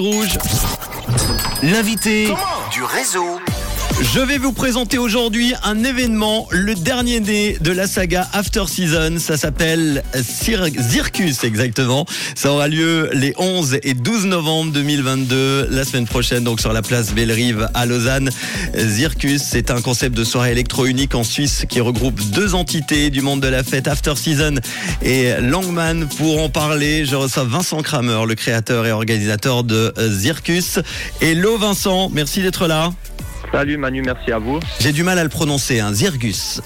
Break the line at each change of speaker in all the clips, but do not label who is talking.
Rouge. L'invité du réseau. Je vais vous présenter aujourd'hui un événement, le dernier né de la saga After Season. Ça s'appelle Circus exactement. Ça aura lieu les 11 et 12 novembre 2022, la semaine prochaine, donc sur la place Bellerive à Lausanne. Circus, c'est un concept de soirée électro unique en Suisse qui regroupe deux entités du monde de la fête, After Season et Langman. Pour en parler, je reçois Vincent Kramer, le créateur et organisateur de Circus. Hello Vincent, merci d'être là.
Salut Manu, merci à vous.
J'ai du mal à le prononcer, hein. Zirgus.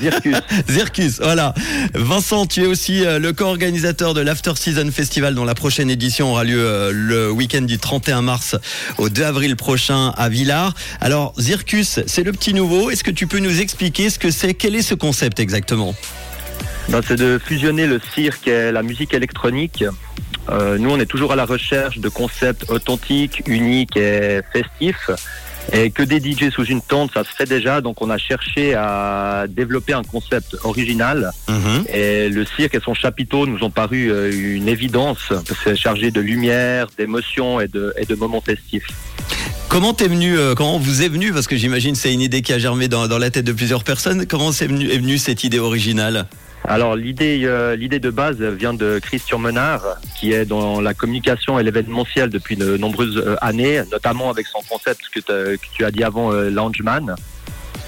Zirkus.
Zirkus, voilà. Vincent, tu es aussi euh, le co-organisateur de l'After Season Festival dont la prochaine édition aura lieu euh, le week-end du 31 mars au 2 avril prochain à Villars. Alors, Zirkus, c'est le petit nouveau. Est-ce que tu peux nous expliquer ce que c'est? Quel est ce concept exactement?
Ben, C'est de fusionner le cirque et la musique électronique. Euh, nous, on est toujours à la recherche de concepts authentiques, uniques et festifs. Et que des DJ sous une tente, ça se fait déjà. Donc on a cherché à développer un concept original. Mhm. Et le cirque et son chapiteau nous ont paru euh, une évidence. C'est chargé de lumière, d'émotions et de, et de moments festifs.
Comment t'es venu, euh, comment vous est venu, parce que j'imagine c'est une idée qui a germé dans, la tête de plusieurs personnes, comment est venue cette idée originale
alors l'idée euh, l'idée de base vient de Christian Menard qui est dans la communication et l'événementiel depuis de nombreuses euh, années, notamment avec son concept que, tu as dit avant euh.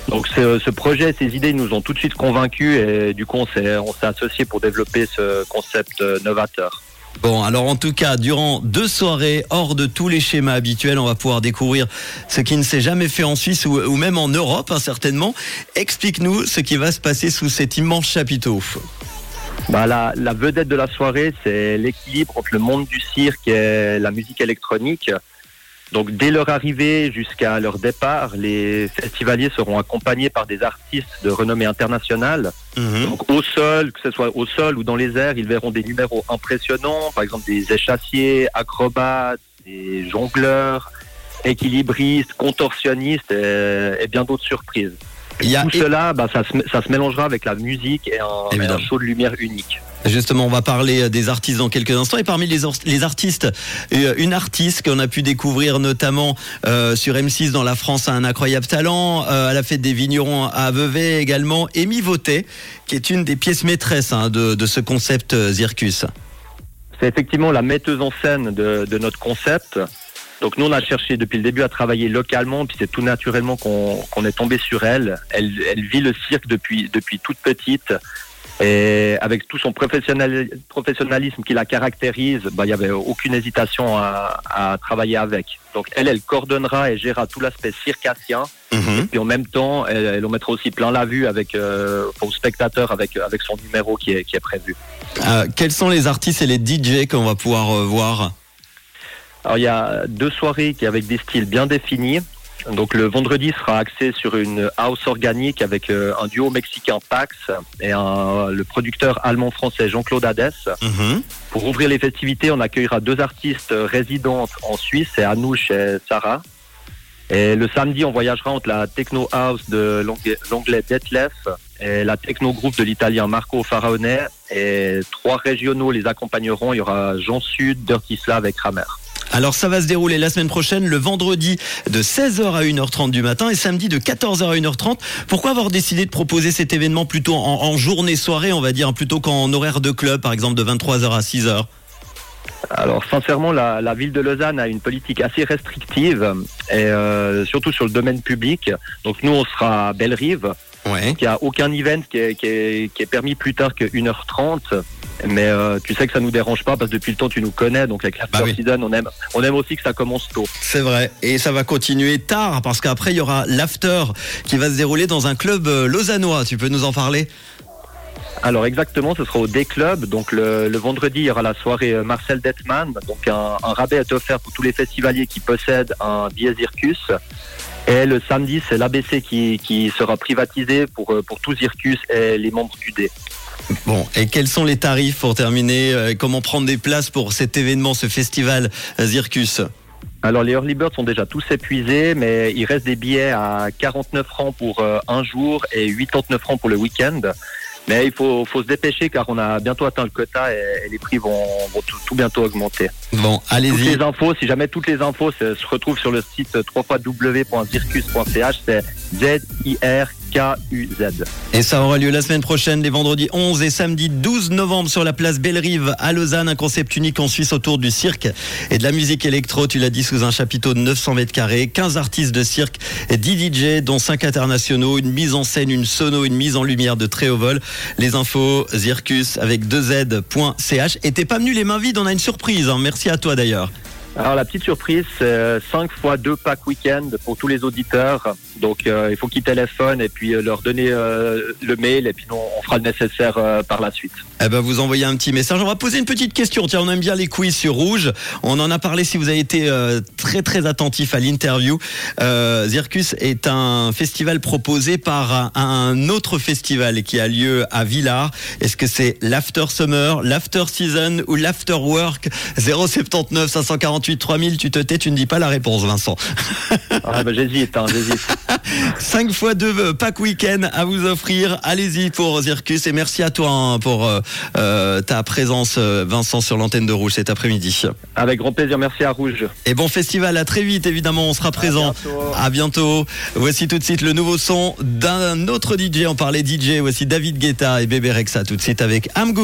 Donc ce, projet, ces idées nous ont tout de suite convaincus et du coup on s'est on s'est associé pour développer ce concept novateur.
Bon, alors en tout cas, durant deux soirées, hors de tous les schémas habituels, on va pouvoir découvrir ce qui ne s'est jamais fait en Suisse ou, même en Europe, hein, certainement. Explique-nous ce qui va se passer sous cet immense chapiteau.
Bah, la, la vedette de la soirée, c'est l'équilibre entre le monde du cirque et la musique électronique. Donc dès leur arrivée jusqu'à leur départ, les festivaliers seront accompagnés par des artistes de renommée internationale. Mhm. Donc au sol, que ce soit au sol ou dans les airs, ils verront des numéros impressionnants, par exemple des échassiers, acrobates, des jongleurs, équilibristes, contorsionnistes et bien d'autres surprises. Tout cela, bah, ça, se, ça, se, mélangera avec la musique et un, show de lumière unique.
Justement, on va parler euh, des artistes dans quelques instants. Et parmi les, les artistes, euh, une artiste qu'on a pu découvrir notamment euh, sur M6 dans la France a un incroyable talent, à la fête des vignerons à Vevey également, Amy Votet, qui est une des pièces maîtresses hein, de, de, ce concept Zircus.
C'est effectivement la metteuse en scène de, de notre concept. Donc nous, on a cherché depuis le début à travailler localement, puis c'est tout naturellement qu'on est tombé sur elle. elle. Elle vit le cirque depuis, depuis toute petite. Et avec tout son professionnalisme qui la caractérise, bah, il n'y avait aucune hésitation à, à, travailler avec. Donc elle, elle coordonnera et gérera tout l'aspect circassien. Mhm. Et puis en même temps, elle, elle en mettra aussi plein la vue avec euh, aux spectateurs avec avec son numéro qui est, qui est prévu.
Euh, quels sont les artistes et les DJ qu'on va pouvoir euh, voir?
Alors il y a deux soirées qui avec des styles bien définis. Donc le vendredi sera axé sur une house organique avec euh, un duo mexicain Pax et un, le producteur allemand-français Jean-Claude Hadès. Mhm. Pour ouvrir les festivités, on accueillera deux artistes résidentes en Suisse, c'est Anouche et Sarah. Et le samedi, on voyagera entre la techno house de l'anglais Detlef et la techno groupe de l'italien Marco Faraone. Et trois régionaux les accompagneront. Il y aura Jean Sud, Dirty Slav et Kramer.
Alors ça va se dérouler la semaine prochaine, le vendredi de 16h à 1h30 du matin et samedi de 14h à 1h30. Pourquoi avoir décidé de proposer cet événement plutôt en, journée-soirée, on va dire, plutôt qu'en horaire de club, par exemple de 23h à 6h
alors sincèrement, la, ville de Lausanne a une politique assez restrictive, euh, surtout sur le domaine public. Donc nous, on sera à Belle-Rive. Ouais. Il n'y a aucun event qui est, qui est permis plus tard que 1h30. Mais euh, tu sais que ça nous dérange pas parce que depuis le temps tu nous connais, donc avec la bah on aime, on aime aussi que ça commence tôt.
C'est vrai, et ça va continuer tard parce qu'après il y aura l'after qui va se dérouler dans un club euh, lausannois. Tu peux nous en parler?
Alors exactement, ce sera au D-Club. Donc le, vendredi, il y aura la soirée euh, Marcel Detman. Donc un, rabais est offert pour tous les festivaliers qui possèdent un billet Zircus. Et le samedi, c'est l'ABC qui, qui sera privatisé pour, pour tous Zircus et les membres du D.
Bon, et quels sont les tarifs pour terminer euh, Comment prendre des places pour cet événement, ce festival euh, Zircus?
Alors les early birds sont déjà tous épuisés, mais il reste des billets à 49 francs pour euh, un jour et 89 francs pour le week-end. Mais il faut, faut se dépêcher car on a bientôt atteint le quota et, et les prix vont, vont tout, tout bientôt augmenter.
Bon,
Toutes
allez-y.
les infos, si jamais toutes les infos se, se retrouvent sur le site www.zircus.ch, c'est
Et ça aura lieu la semaine prochaine, les vendredis 11 et samedi 12 novembre sur la place Bellerive à Lausanne. Un concept unique en Suisse autour du cirque et de la musique électro. Tu l'as dit sous un chapiteau de 900 mètres carrés. 15 artistes de cirque et 10 DJ, dont 5 internationaux. Une mise en scène, une sono, une mise en lumière de très haut vol. Les infos, Zircus avec 2z.ch. Et t'es pas venu les mains vides, on a une surprise. hein. Merci à toi d'ailleurs.
Alors la petite surprise, c'est 5 fois 2 packs week-end pour tous les auditeurs. Donc euh, il faut qu'ils téléphonent et puis euh, leur donner euh, le mail et puis nous, on fera le nécessaire euh, par la suite.
Eh ben, vous envoyez un petit message. On va poser une petite question. Tiens, on aime bien les quiz sur Rouge. On en a parlé si vous avez été euh, très très attentif à l'interview. Euh, Zircus est un festival proposé par un, autre festival qui a lieu à Villars. Est-ce que c'est l'After Summer, l'After Season ou l'After Work? 079 548 3000. Tu te tais, tu ne dis pas la réponse, Vincent.
Ah, bah, j'hésite, hein, j'hésite.
5 fois 2 pack week-end à vous offrir. Allez-y pour Zircus et merci à toi hein, pour euh, euh, ta présence, euh, Vincent, sur l'antenne de Rouge cet après-midi.
Avec grand plaisir, merci à Rouge.
Et bon festival, à très vite, évidemment, on sera présent.
bientôt.
À bientôt. Voici tout de suite le nouveau son d'un autre DJ. On parlait DJ. Voici David Guetta et Bébé Rexa tout de suite avec I'm Good.